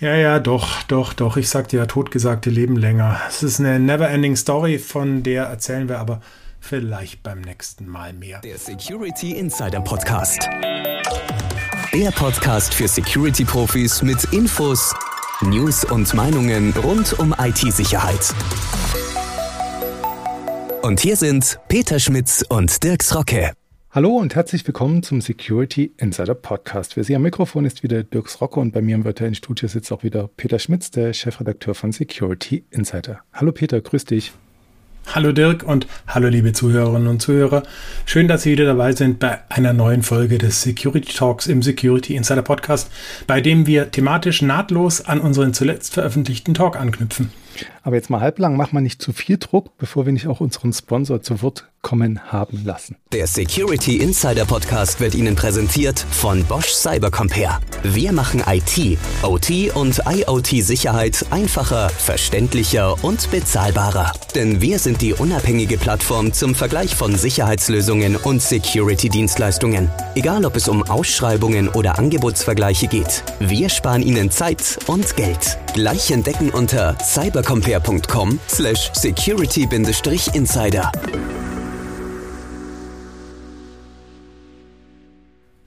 Ja, ja, doch, doch, doch. Ich sagte ja, totgesagte leben länger. Es ist eine never-ending Story, von der erzählen wir aber vielleicht beim nächsten Mal mehr. Der Security Insider Podcast. Der Podcast für Security-Profis mit Infos, News und Meinungen rund um IT-Sicherheit. Und hier sind Peter Schmitz und Dirks Rocke. Hallo und herzlich willkommen zum Security Insider Podcast. Für Sie am Mikrofon ist wieder Dirks Rocke und bei mir im virtuellen Studio sitzt auch wieder Peter Schmitz, der Chefredakteur von Security Insider. Hallo Peter, grüß dich. Hallo Dirk und hallo liebe Zuhörerinnen und Zuhörer. Schön, dass Sie wieder dabei sind bei einer neuen Folge des Security Talks im Security Insider Podcast, bei dem wir thematisch nahtlos an unseren zuletzt veröffentlichten Talk anknüpfen. Aber jetzt mal halblang, mach mal nicht zu viel Druck, bevor wir nicht auch unseren Sponsor zu Wort kommen haben lassen. Der Security Insider Podcast wird Ihnen präsentiert von Bosch Cybercompare. Wir machen IT, OT und IoT-Sicherheit einfacher, verständlicher und bezahlbarer. Denn wir sind die unabhängige Plattform zum Vergleich von Sicherheitslösungen und Security-Dienstleistungen. Egal ob es um Ausschreibungen oder Angebotsvergleiche geht, wir sparen Ihnen Zeit und Geld. Gleich entdecken unter cybercompare.com slash security-insider.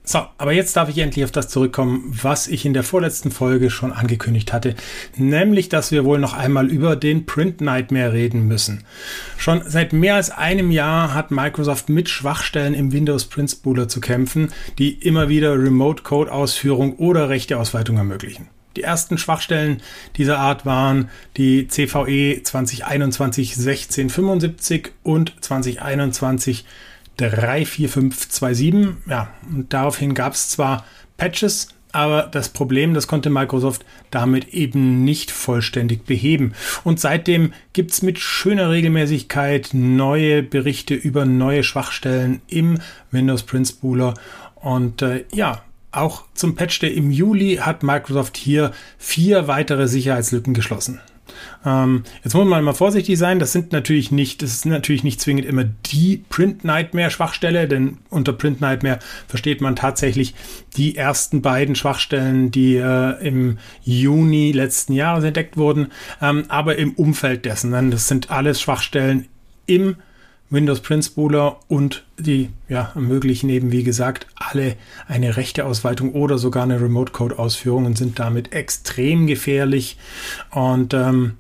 So, aber jetzt darf ich endlich auf das zurückkommen, was ich in der vorletzten Folge schon angekündigt hatte, nämlich, dass wir wohl noch einmal über den Print Nightmare reden müssen. Schon seit mehr als einem Jahr hat Microsoft mit Schwachstellen im Windows Print Spooler zu kämpfen, die immer wieder Remote Code Ausführung oder rechte Ausweitung ermöglichen. Die ersten Schwachstellen dieser Art waren die CVE 2021 1675 und 2021 34527. Ja, und daraufhin gab es zwar Patches, aber das Problem, das konnte Microsoft damit eben nicht vollständig beheben. Und seitdem gibt es mit schöner Regelmäßigkeit neue Berichte über neue Schwachstellen im Windows Print Spooler. Und äh, ja, auch zum Patch Day im Juli hat Microsoft hier vier weitere Sicherheitslücken geschlossen. Ähm, jetzt muss man mal vorsichtig sein. Das sind natürlich nicht, das ist natürlich nicht zwingend immer die Print Nightmare Schwachstelle, denn unter Print Nightmare versteht man tatsächlich die ersten beiden Schwachstellen, die äh, im Juni letzten Jahres entdeckt wurden, ähm, aber im Umfeld dessen. Denn das sind alles Schwachstellen im Windows Print Spooler und die ja, ermöglichen eben, wie gesagt, alle eine rechte Ausweitung oder sogar eine Remote Code Ausführung und sind damit extrem gefährlich. Und ähm,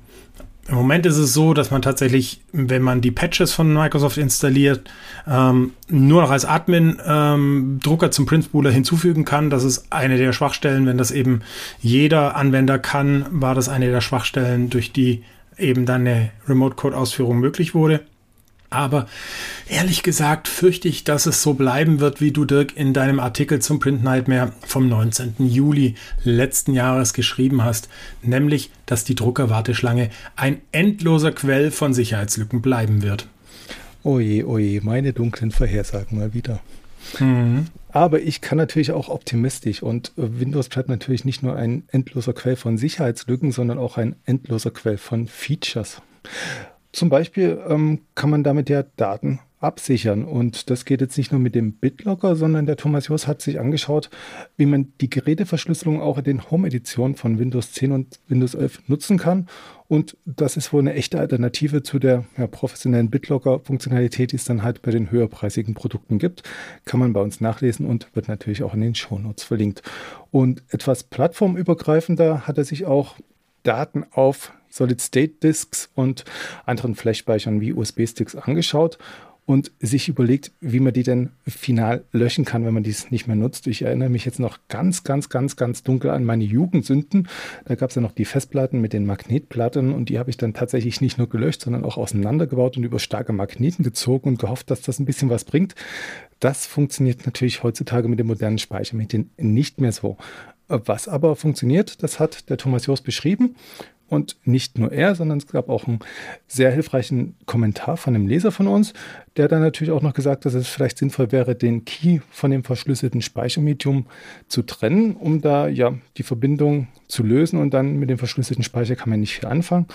im Moment ist es so, dass man tatsächlich, wenn man die Patches von Microsoft installiert, ähm, nur noch als Admin ähm, Drucker zum Print Spooler hinzufügen kann. Das ist eine der Schwachstellen. Wenn das eben jeder Anwender kann, war das eine der Schwachstellen, durch die eben dann eine Remote Code Ausführung möglich wurde. Aber ehrlich gesagt fürchte ich, dass es so bleiben wird, wie du Dirk in deinem Artikel zum Print Nightmare vom 19. Juli letzten Jahres geschrieben hast, nämlich, dass die Druckerwarteschlange ein endloser Quell von Sicherheitslücken bleiben wird. Oje, oje, meine dunklen Vorhersagen mal wieder. Mhm. Aber ich kann natürlich auch optimistisch und Windows bleibt natürlich nicht nur ein endloser Quell von Sicherheitslücken, sondern auch ein endloser Quell von Features. Zum Beispiel ähm, kann man damit ja Daten absichern. Und das geht jetzt nicht nur mit dem BitLocker, sondern der Thomas Jos hat sich angeschaut, wie man die Geräteverschlüsselung auch in den Home-Editionen von Windows 10 und Windows 11 nutzen kann. Und das ist wohl eine echte Alternative zu der ja, professionellen BitLocker-Funktionalität, die es dann halt bei den höherpreisigen Produkten gibt. Kann man bei uns nachlesen und wird natürlich auch in den Shownotes verlinkt. Und etwas plattformübergreifender hat er sich auch Daten auf Solid-State-Disks und anderen Flash-Speichern wie USB-Sticks angeschaut und sich überlegt, wie man die denn final löschen kann, wenn man dies nicht mehr nutzt. Ich erinnere mich jetzt noch ganz, ganz, ganz, ganz dunkel an meine Jugendsünden. Da gab es ja noch die Festplatten mit den Magnetplatten und die habe ich dann tatsächlich nicht nur gelöscht, sondern auch auseinandergebaut und über starke Magneten gezogen und gehofft, dass das ein bisschen was bringt. Das funktioniert natürlich heutzutage mit dem modernen Speichermedien nicht mehr so. Was aber funktioniert, das hat der Thomas Jost beschrieben. Und nicht nur er, sondern es gab auch einen sehr hilfreichen Kommentar von einem Leser von uns, der dann natürlich auch noch gesagt, dass es vielleicht sinnvoll wäre, den Key von dem verschlüsselten Speichermedium zu trennen, um da ja die Verbindung zu lösen und dann mit dem verschlüsselten Speicher kann man nicht viel anfangen.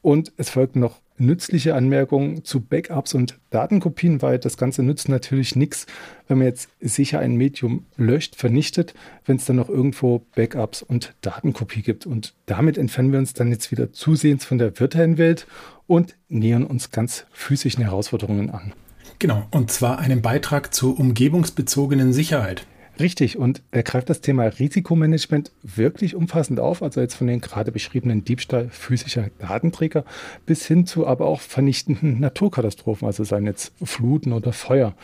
Und es folgten noch nützliche Anmerkung zu Backups und Datenkopien, weil das Ganze nützt natürlich nichts, wenn man jetzt sicher ein Medium löscht, vernichtet, wenn es dann noch irgendwo Backups und Datenkopie gibt. Und damit entfernen wir uns dann jetzt wieder zusehends von der virtuellen Welt und nähern uns ganz physischen Herausforderungen an. Genau, und zwar einen Beitrag zur umgebungsbezogenen Sicherheit. Richtig, und er greift das Thema Risikomanagement wirklich umfassend auf, also jetzt von den gerade beschriebenen Diebstahl physischer Datenträger bis hin zu aber auch vernichtenden Naturkatastrophen, also seien jetzt Fluten oder Feuer.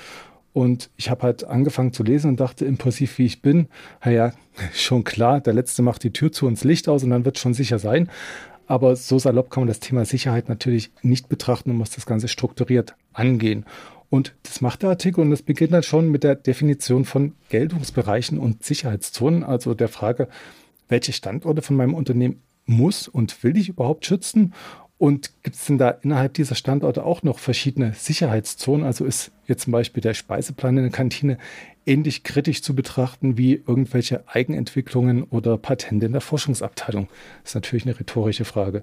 Und ich habe halt angefangen zu lesen und dachte, impulsiv wie ich bin, naja, schon klar, der Letzte macht die Tür zu uns Licht aus und dann wird es schon sicher sein. Aber so salopp kann man das Thema Sicherheit natürlich nicht betrachten und muss das Ganze strukturiert angehen. Und das macht der Artikel und das beginnt dann schon mit der Definition von Geltungsbereichen und Sicherheitszonen, also der Frage, welche Standorte von meinem Unternehmen muss und will ich überhaupt schützen? Und gibt es denn da innerhalb dieser Standorte auch noch verschiedene Sicherheitszonen? Also ist jetzt zum Beispiel der Speiseplan in der Kantine ähnlich kritisch zu betrachten wie irgendwelche Eigenentwicklungen oder Patente in der Forschungsabteilung? Das ist natürlich eine rhetorische Frage.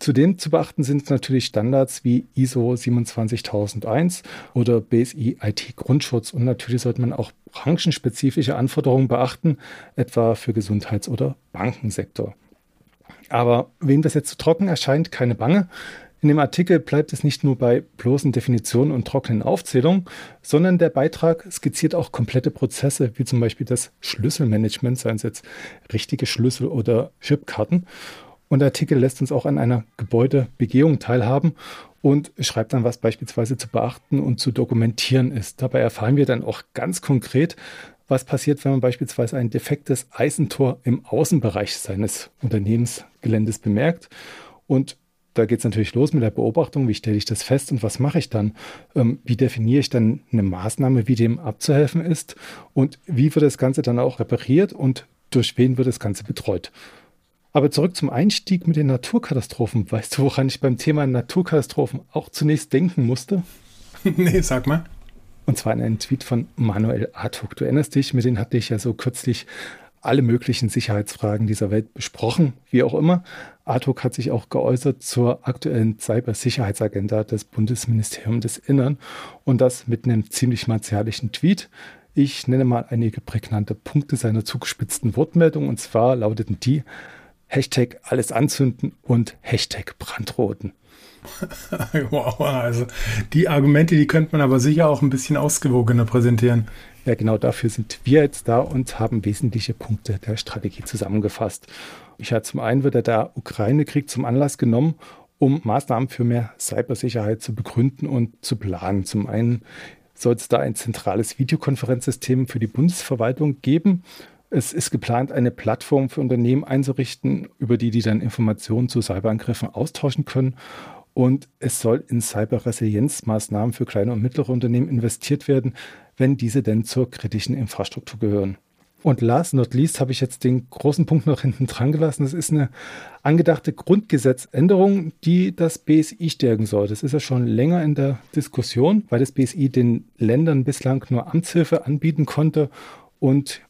Zudem zu beachten sind natürlich Standards wie ISO 27001 oder BSI IT Grundschutz und natürlich sollte man auch branchenspezifische Anforderungen beachten, etwa für Gesundheits- oder Bankensektor. Aber wem das jetzt zu trocken erscheint, keine Bange. In dem Artikel bleibt es nicht nur bei bloßen Definitionen und trockenen Aufzählungen, sondern der Beitrag skizziert auch komplette Prozesse, wie zum Beispiel das Schlüsselmanagement, seien es jetzt richtige Schlüssel oder Chipkarten. Und der Artikel lässt uns auch an einer Gebäudebegehung teilhaben und schreibt dann, was beispielsweise zu beachten und zu dokumentieren ist. Dabei erfahren wir dann auch ganz konkret, was passiert, wenn man beispielsweise ein defektes Eisentor im Außenbereich seines Unternehmensgeländes bemerkt. Und da geht es natürlich los mit der Beobachtung, wie stelle ich das fest und was mache ich dann? Ähm, wie definiere ich dann eine Maßnahme, wie dem abzuhelfen ist? Und wie wird das Ganze dann auch repariert und durch wen wird das Ganze betreut? Aber zurück zum Einstieg mit den Naturkatastrophen. Weißt du, woran ich beim Thema Naturkatastrophen auch zunächst denken musste? nee, sag mal. Und zwar in einen Tweet von Manuel Artuk. Du erinnerst dich, mit denen hatte ich ja so kürzlich alle möglichen Sicherheitsfragen dieser Welt besprochen, wie auch immer. Artuk hat sich auch geäußert zur aktuellen Cybersicherheitsagenda des Bundesministeriums des Innern und das mit einem ziemlich martialischen Tweet. Ich nenne mal einige prägnante Punkte seiner zugespitzten Wortmeldung und zwar lauteten die, Hashtag alles anzünden und Hashtag Brandroten. wow, also die Argumente, die könnte man aber sicher auch ein bisschen ausgewogener präsentieren. Ja, genau dafür sind wir jetzt da und haben wesentliche Punkte der Strategie zusammengefasst. Ich hatte zum einen wird der Ukraine-Krieg zum Anlass genommen, um Maßnahmen für mehr Cybersicherheit zu begründen und zu planen. Zum einen soll es da ein zentrales Videokonferenzsystem für die Bundesverwaltung geben, es ist geplant, eine Plattform für Unternehmen einzurichten, über die die dann Informationen zu Cyberangriffen austauschen können. Und es soll in Cyberresilienzmaßnahmen für kleine und mittlere Unternehmen investiert werden, wenn diese denn zur kritischen Infrastruktur gehören. Und last not least habe ich jetzt den großen Punkt noch hinten dran gelassen. Das ist eine angedachte Grundgesetzänderung, die das BSI stärken soll. Das ist ja schon länger in der Diskussion, weil das BSI den Ländern bislang nur Amtshilfe anbieten konnte und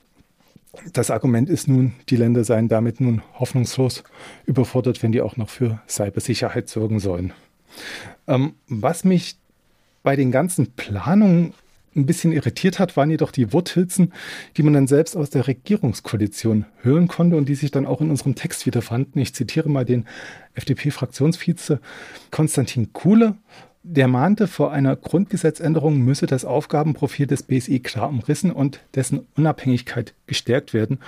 das Argument ist nun, die Länder seien damit nun hoffnungslos überfordert, wenn die auch noch für Cybersicherheit sorgen sollen. Ähm, was mich bei den ganzen Planungen ein bisschen irritiert hat, waren jedoch die Worthilzen, die man dann selbst aus der Regierungskoalition hören konnte und die sich dann auch in unserem Text wiederfanden. Ich zitiere mal den FDP-Fraktionsvize Konstantin Kuhle der mahnte, vor einer Grundgesetzänderung müsse das Aufgabenprofil des BSI klar umrissen und dessen Unabhängigkeit gestärkt werden.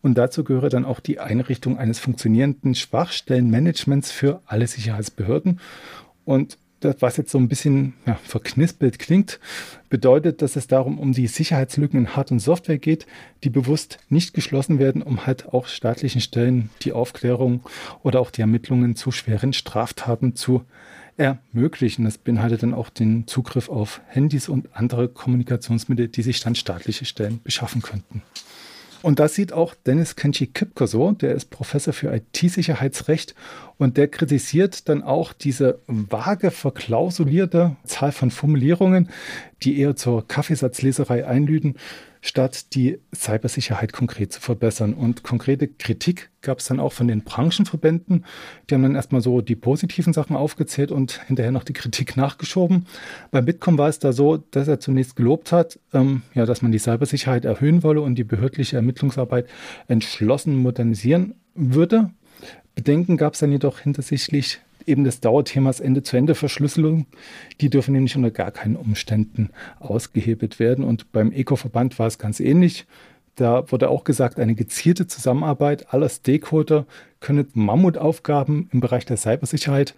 Und dazu gehöre dann auch die Einrichtung eines funktionierenden Schwachstellenmanagements für alle Sicherheitsbehörden. Und das, was jetzt so ein bisschen ja, verknispelt klingt, bedeutet, dass es darum um die Sicherheitslücken in Hard- und Software geht, die bewusst nicht geschlossen werden, um halt auch staatlichen Stellen die Aufklärung oder auch die Ermittlungen zu schweren Straftaten zu ermöglichen. Das beinhaltet dann auch den Zugriff auf Handys und andere Kommunikationsmittel, die sich dann staatliche Stellen beschaffen könnten. Und das sieht auch Dennis Kenchi Kipker so, der ist Professor für IT-Sicherheitsrecht und der kritisiert dann auch diese vage, verklausulierte Zahl von Formulierungen, die eher zur Kaffeesatzleserei einlüden. Statt die Cybersicherheit konkret zu verbessern. Und konkrete Kritik gab es dann auch von den Branchenverbänden. Die haben dann erstmal so die positiven Sachen aufgezählt und hinterher noch die Kritik nachgeschoben. Bei Bitkom war es da so, dass er zunächst gelobt hat, ähm, ja, dass man die Cybersicherheit erhöhen wolle und die behördliche Ermittlungsarbeit entschlossen modernisieren würde. Bedenken gab es dann jedoch hintersichtlich eben des Dauerthemas Ende-zu-Ende-Verschlüsselung. Die dürfen nämlich unter gar keinen Umständen ausgehebelt werden. Und beim Eco-Verband war es ganz ähnlich. Da wurde auch gesagt, eine gezielte Zusammenarbeit aller Stakeholder könne Mammutaufgaben im Bereich der Cybersicherheit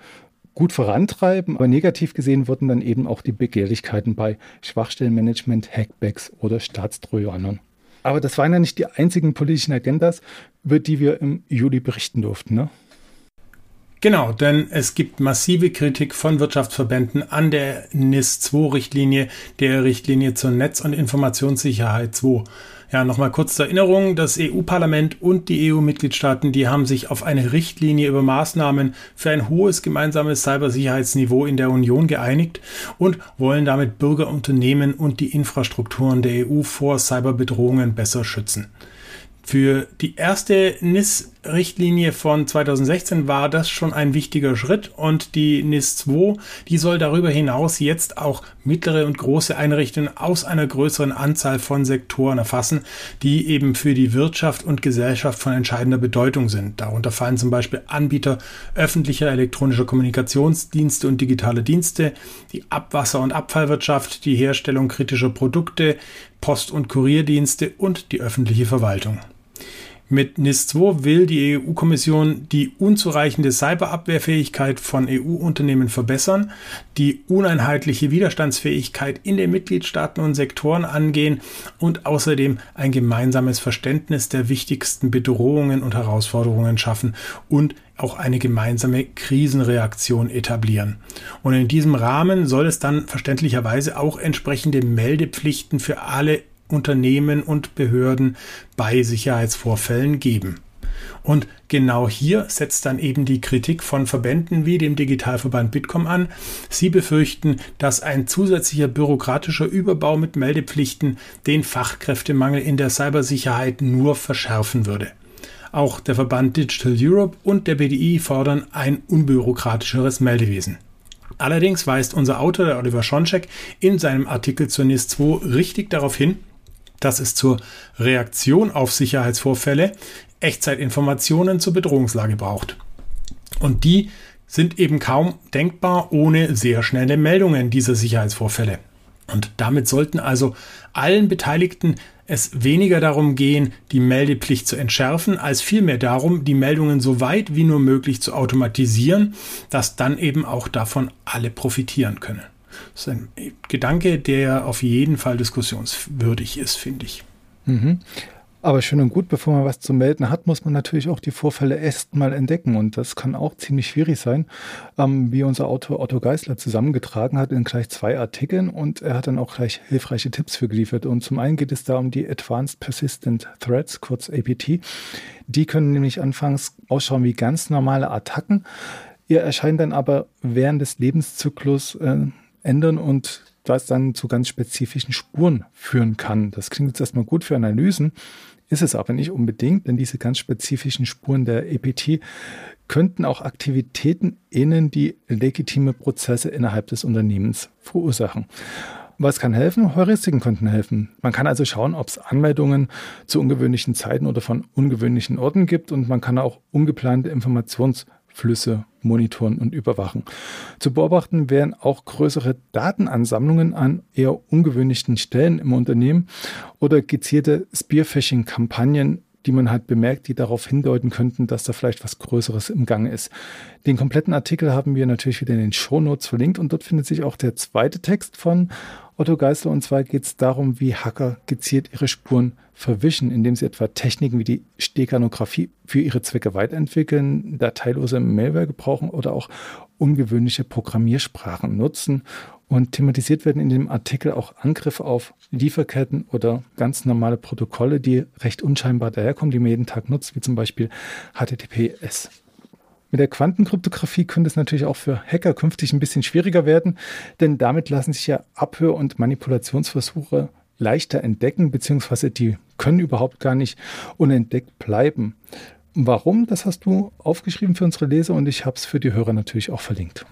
gut vorantreiben, aber negativ gesehen wurden dann eben auch die Begehrlichkeiten bei Schwachstellenmanagement, Hackbacks oder Staatstrojanern. Aber das waren ja nicht die einzigen politischen Agendas, über die wir im Juli berichten durften. Ne? Genau, denn es gibt massive Kritik von Wirtschaftsverbänden an der NIS-2-Richtlinie, der Richtlinie zur Netz- und Informationssicherheit 2. Ja, nochmal kurz zur Erinnerung, das EU-Parlament und die EU-Mitgliedstaaten, die haben sich auf eine Richtlinie über Maßnahmen für ein hohes gemeinsames Cybersicherheitsniveau in der Union geeinigt und wollen damit Bürger, Unternehmen und die Infrastrukturen der EU vor Cyberbedrohungen besser schützen. Für die erste NIS-Richtlinie von 2016 war das schon ein wichtiger Schritt und die NIS 2, die soll darüber hinaus jetzt auch mittlere und große Einrichtungen aus einer größeren Anzahl von Sektoren erfassen, die eben für die Wirtschaft und Gesellschaft von entscheidender Bedeutung sind. Darunter fallen zum Beispiel Anbieter öffentlicher elektronischer Kommunikationsdienste und digitale Dienste, die Abwasser- und Abfallwirtschaft, die Herstellung kritischer Produkte, Post- und Kurierdienste und die öffentliche Verwaltung. Mit NIS 2 will die EU-Kommission die unzureichende Cyberabwehrfähigkeit von EU-Unternehmen verbessern, die uneinheitliche Widerstandsfähigkeit in den Mitgliedstaaten und Sektoren angehen und außerdem ein gemeinsames Verständnis der wichtigsten Bedrohungen und Herausforderungen schaffen und auch eine gemeinsame Krisenreaktion etablieren. Und in diesem Rahmen soll es dann verständlicherweise auch entsprechende Meldepflichten für alle Unternehmen und Behörden bei Sicherheitsvorfällen geben. Und genau hier setzt dann eben die Kritik von Verbänden wie dem Digitalverband Bitkom an. Sie befürchten, dass ein zusätzlicher bürokratischer Überbau mit Meldepflichten den Fachkräftemangel in der Cybersicherheit nur verschärfen würde. Auch der Verband Digital Europe und der BDI fordern ein unbürokratischeres Meldewesen. Allerdings weist unser Autor, der Oliver Schoncheck, in seinem Artikel zur NIS 2 richtig darauf hin, dass es zur Reaktion auf Sicherheitsvorfälle Echtzeitinformationen zur Bedrohungslage braucht. Und die sind eben kaum denkbar ohne sehr schnelle Meldungen dieser Sicherheitsvorfälle. Und damit sollten also allen Beteiligten es weniger darum gehen, die Meldepflicht zu entschärfen, als vielmehr darum, die Meldungen so weit wie nur möglich zu automatisieren, dass dann eben auch davon alle profitieren können. Das ist ein Gedanke, der auf jeden Fall diskussionswürdig ist, finde ich. Mhm. Aber schön und gut, bevor man was zu melden hat, muss man natürlich auch die Vorfälle erst mal entdecken. Und das kann auch ziemlich schwierig sein, ähm, wie unser Autor Otto Geisler zusammengetragen hat in gleich zwei Artikeln. Und er hat dann auch gleich hilfreiche Tipps für geliefert. Und zum einen geht es da um die Advanced Persistent Threats, kurz APT. Die können nämlich anfangs ausschauen wie ganz normale Attacken. Ihr erscheinen dann aber während des Lebenszyklus äh, ändern und was dann zu ganz spezifischen Spuren führen kann. Das klingt jetzt erstmal gut für Analysen, ist es aber nicht unbedingt, denn diese ganz spezifischen Spuren der EPT könnten auch Aktivitäten innen die legitime Prozesse innerhalb des Unternehmens verursachen. Was kann helfen? Heuristiken könnten helfen. Man kann also schauen, ob es Anmeldungen zu ungewöhnlichen Zeiten oder von ungewöhnlichen Orten gibt und man kann auch ungeplante Informations Flüsse monitoren und überwachen. Zu beobachten wären auch größere Datenansammlungen an eher ungewöhnlichen Stellen im Unternehmen oder gezielte Spearfishing-Kampagnen, die man halt bemerkt, die darauf hindeuten könnten, dass da vielleicht was Größeres im Gange ist. Den kompletten Artikel haben wir natürlich wieder in den Show Notes verlinkt und dort findet sich auch der zweite Text von Otto Geisler. Und zwar geht es darum, wie Hacker gezielt ihre Spuren verwischen, indem sie etwa Techniken wie die Steganographie für ihre Zwecke weiterentwickeln, dateilose Malware gebrauchen oder auch ungewöhnliche Programmiersprachen nutzen. Und thematisiert werden in dem Artikel auch Angriffe auf Lieferketten oder ganz normale Protokolle, die recht unscheinbar daherkommen, die man jeden Tag nutzt, wie zum Beispiel HTTPS. Mit der Quantenkryptographie könnte es natürlich auch für Hacker künftig ein bisschen schwieriger werden, denn damit lassen sich ja Abhör- und Manipulationsversuche leichter entdecken, beziehungsweise die können überhaupt gar nicht unentdeckt bleiben. Warum, das hast du aufgeschrieben für unsere Leser und ich habe es für die Hörer natürlich auch verlinkt.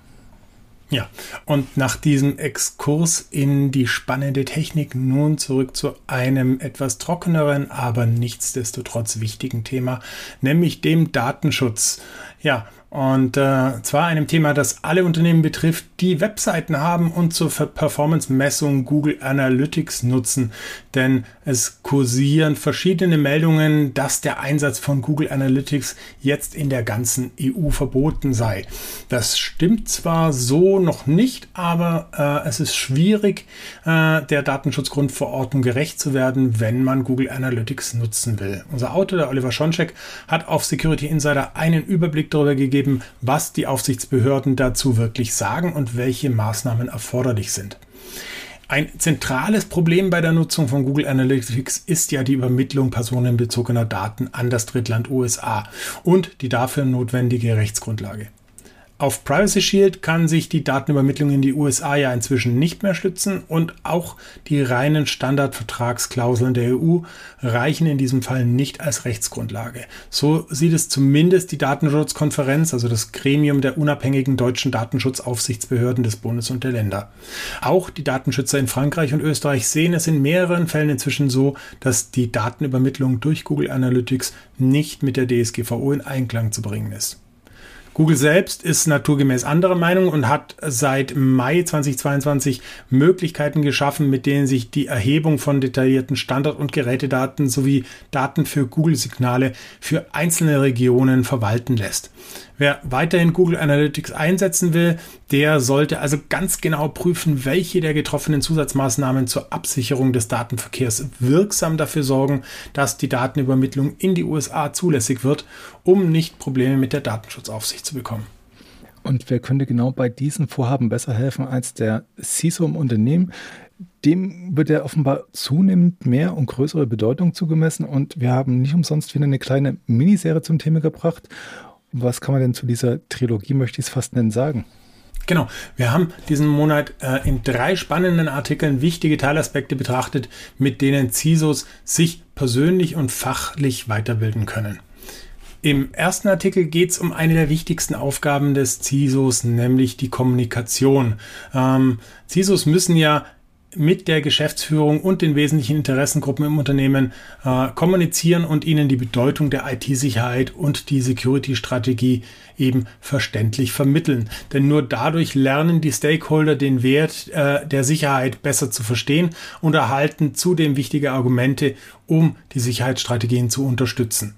Ja, und nach diesem Exkurs in die spannende Technik nun zurück zu einem etwas trockeneren, aber nichtsdestotrotz wichtigen Thema, nämlich dem Datenschutz. Ja, und äh, zwar einem Thema, das alle Unternehmen betrifft, die Webseiten haben und zur Performance-Messung Google Analytics nutzen. Denn es kursieren verschiedene Meldungen, dass der Einsatz von Google Analytics jetzt in der ganzen EU verboten sei. Das stimmt zwar so noch nicht, aber äh, es ist schwierig, äh, der Datenschutzgrundverordnung gerecht zu werden, wenn man Google Analytics nutzen will. Unser Autor, der Oliver Schoncheck, hat auf Security Insider einen Überblick darüber gegeben, geben, was die Aufsichtsbehörden dazu wirklich sagen und welche Maßnahmen erforderlich sind. Ein zentrales Problem bei der Nutzung von Google Analytics ist ja die Übermittlung personenbezogener Daten an das Drittland USA und die dafür notwendige Rechtsgrundlage. Auf Privacy Shield kann sich die Datenübermittlung in die USA ja inzwischen nicht mehr stützen und auch die reinen Standardvertragsklauseln der EU reichen in diesem Fall nicht als Rechtsgrundlage. So sieht es zumindest die Datenschutzkonferenz, also das Gremium der unabhängigen deutschen Datenschutzaufsichtsbehörden des Bundes und der Länder. Auch die Datenschützer in Frankreich und Österreich sehen es in mehreren Fällen inzwischen so, dass die Datenübermittlung durch Google Analytics nicht mit der DSGVO in Einklang zu bringen ist. Google selbst ist naturgemäß anderer Meinung und hat seit Mai 2022 Möglichkeiten geschaffen, mit denen sich die Erhebung von detaillierten Standard- und Gerätedaten sowie Daten für Google-Signale für einzelne Regionen verwalten lässt. Wer weiterhin Google Analytics einsetzen will, der sollte also ganz genau prüfen, welche der getroffenen Zusatzmaßnahmen zur Absicherung des Datenverkehrs wirksam dafür sorgen, dass die Datenübermittlung in die USA zulässig wird, um nicht Probleme mit der Datenschutzaufsicht zu bekommen. Und wer könnte genau bei diesen Vorhaben besser helfen als der CISO im Unternehmen? Dem wird ja offenbar zunehmend mehr und größere Bedeutung zugemessen und wir haben nicht umsonst wieder eine kleine Miniserie zum Thema gebracht. Was kann man denn zu dieser Trilogie, möchte ich es fast nennen, sagen? Genau, wir haben diesen Monat äh, in drei spannenden Artikeln wichtige Teilaspekte betrachtet, mit denen CISOs sich persönlich und fachlich weiterbilden können. Im ersten Artikel geht es um eine der wichtigsten Aufgaben des CISOs, nämlich die Kommunikation. Ähm, CISOs müssen ja mit der Geschäftsführung und den wesentlichen Interessengruppen im Unternehmen äh, kommunizieren und ihnen die Bedeutung der IT-Sicherheit und die Security-Strategie eben verständlich vermitteln. Denn nur dadurch lernen die Stakeholder den Wert äh, der Sicherheit besser zu verstehen und erhalten zudem wichtige Argumente, um die Sicherheitsstrategien zu unterstützen.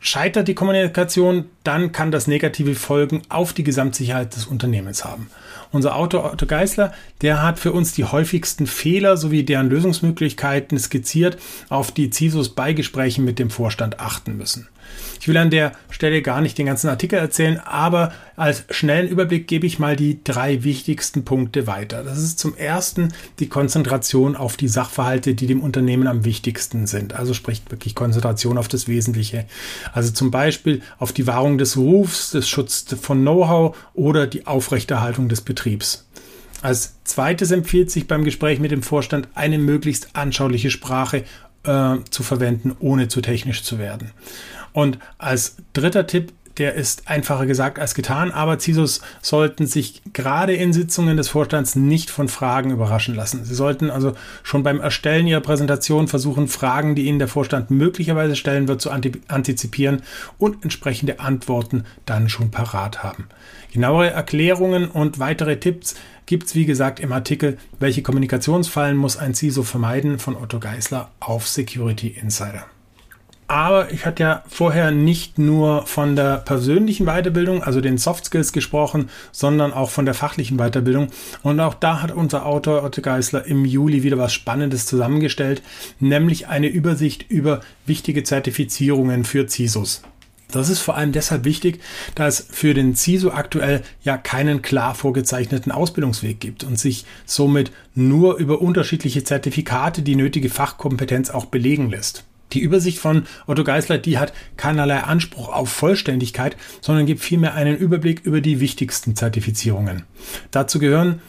Scheitert die Kommunikation, dann kann das negative Folgen auf die Gesamtsicherheit des Unternehmens haben. Unser Autor Otto Geisler, der hat für uns die häufigsten Fehler sowie deren Lösungsmöglichkeiten skizziert, auf die CISOs bei Gesprächen mit dem Vorstand achten müssen. Ich will an der Stelle gar nicht den ganzen Artikel erzählen, aber als schnellen Überblick gebe ich mal die drei wichtigsten Punkte weiter. Das ist zum ersten die Konzentration auf die Sachverhalte, die dem Unternehmen am wichtigsten sind. Also spricht wirklich Konzentration auf das Wesentliche. Also zum Beispiel auf die Wahrung des Rufs, des Schutz von Know-how oder die Aufrechterhaltung des Betriebs. Als zweites empfiehlt sich beim Gespräch mit dem Vorstand eine möglichst anschauliche Sprache äh, zu verwenden, ohne zu technisch zu werden. Und als dritter Tipp, der ist einfacher gesagt als getan, aber CISOs sollten sich gerade in Sitzungen des Vorstands nicht von Fragen überraschen lassen. Sie sollten also schon beim Erstellen ihrer Präsentation versuchen, Fragen, die Ihnen der Vorstand möglicherweise stellen wird, zu antizipieren und entsprechende Antworten dann schon parat haben. Genauere Erklärungen und weitere Tipps gibt es, wie gesagt, im Artikel Welche Kommunikationsfallen muss ein CISO vermeiden von Otto Geisler auf Security Insider. Aber ich hatte ja vorher nicht nur von der persönlichen Weiterbildung, also den Soft Skills gesprochen, sondern auch von der fachlichen Weiterbildung. Und auch da hat unser Autor Otto Geisler im Juli wieder was Spannendes zusammengestellt, nämlich eine Übersicht über wichtige Zertifizierungen für CISOs. Das ist vor allem deshalb wichtig, da es für den CISO aktuell ja keinen klar vorgezeichneten Ausbildungsweg gibt und sich somit nur über unterschiedliche Zertifikate die nötige Fachkompetenz auch belegen lässt. Die Übersicht von Otto Geisler, die hat keinerlei Anspruch auf Vollständigkeit, sondern gibt vielmehr einen Überblick über die wichtigsten Zertifizierungen. Dazu gehören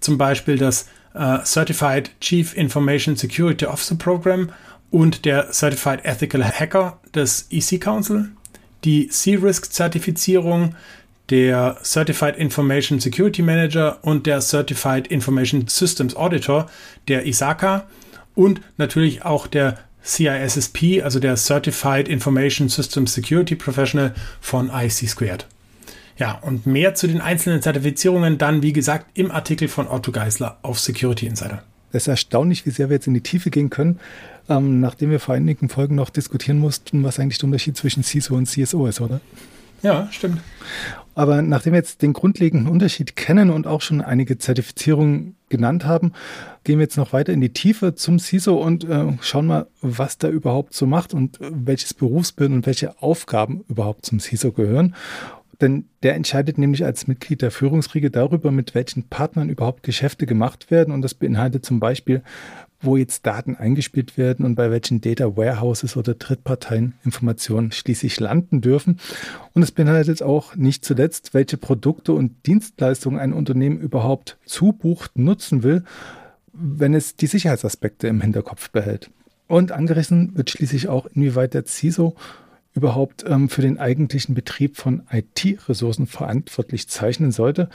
zum Beispiel das äh, Certified Chief Information Security Officer Program und der Certified Ethical Hacker des EC Council, die C-Risk-Zertifizierung, der Certified Information Security Manager und der Certified Information Systems Auditor der ISACA und natürlich auch der CISSP, also der Certified Information Systems Security Professional von IC Squared. Ja, und mehr zu den einzelnen Zertifizierungen dann, wie gesagt, im Artikel von Otto Geisler auf Security Insider. Es ist erstaunlich, wie sehr wir jetzt in die Tiefe gehen können, ähm, nachdem wir vor einigen Folgen noch diskutieren mussten, was eigentlich der Unterschied zwischen CISO und CSO ist, oder? Ja, stimmt. Aber nachdem wir jetzt den grundlegenden Unterschied kennen und auch schon einige Zertifizierungen genannt haben, gehen wir jetzt noch weiter in die Tiefe zum CISO und äh, schauen mal, was der überhaupt so macht und äh, welches Berufsbild und welche Aufgaben überhaupt zum CISO gehören. Denn der entscheidet nämlich als Mitglied der Führungsriege darüber, mit welchen Partnern überhaupt Geschäfte gemacht werden. Und das beinhaltet zum Beispiel, wo jetzt Daten eingespielt werden und bei welchen Data Warehouses oder Drittparteien Informationen schließlich landen dürfen. Und es beinhaltet auch nicht zuletzt, welche Produkte und Dienstleistungen ein Unternehmen überhaupt zubucht, nutzen will, wenn es die Sicherheitsaspekte im Hinterkopf behält. Und angerissen wird schließlich auch, inwieweit der CISO überhaupt ähm, für den eigentlichen Betrieb von IT-Ressourcen verantwortlich zeichnen sollte.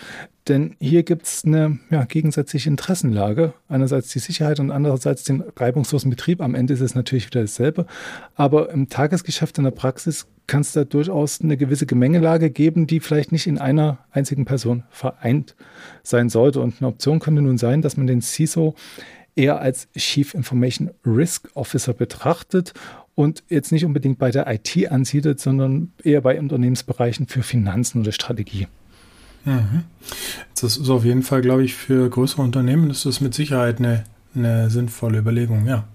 Denn hier gibt es eine ja, gegensätzliche Interessenlage. Einerseits die Sicherheit und andererseits den reibungslosen Betrieb. Am Ende ist es natürlich wieder dasselbe. Aber im Tagesgeschäft in der Praxis kann es da durchaus eine gewisse Gemengelage geben, die vielleicht nicht in einer einzigen Person vereint sein sollte. Und eine Option könnte nun sein, dass man den CISO eher als Chief Information Risk Officer betrachtet und jetzt nicht unbedingt bei der IT ansiedelt, sondern eher bei Unternehmensbereichen für Finanzen oder Strategie. Mhm. Das ist auf jeden Fall, glaube ich, für größere Unternehmen ist das mit Sicherheit eine, eine sinnvolle Überlegung, ja.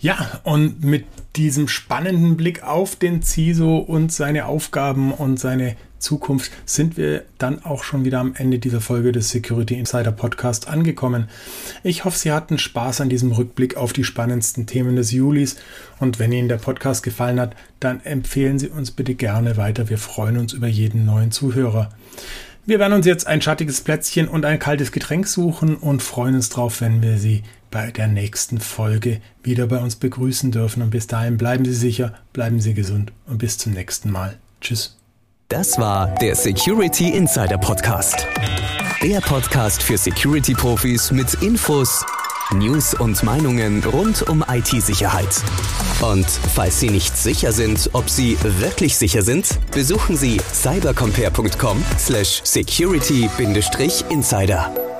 Ja, und mit diesem spannenden Blick auf den CISO und seine Aufgaben und seine Zukunft sind wir dann auch schon wieder am Ende dieser Folge des Security Insider Podcast angekommen. Ich hoffe, Sie hatten Spaß an diesem Rückblick auf die spannendsten Themen des Julis und wenn Ihnen der Podcast gefallen hat, dann empfehlen Sie uns bitte gerne weiter. Wir freuen uns über jeden neuen Zuhörer. Wir werden uns jetzt ein schattiges Plätzchen und ein kaltes Getränk suchen und freuen uns drauf, wenn wir Sie bei der nächsten Folge wieder bei uns begrüßen dürfen. Und bis dahin bleiben Sie sicher, bleiben Sie gesund und bis zum nächsten Mal. Tschüss. Das war der Security Insider Podcast. Der Podcast für Security-Profis mit Infos, News und Meinungen rund um IT-Sicherheit. Und falls Sie nicht sicher sind, ob Sie wirklich sicher sind, besuchen Sie cybercompare.com/security-insider.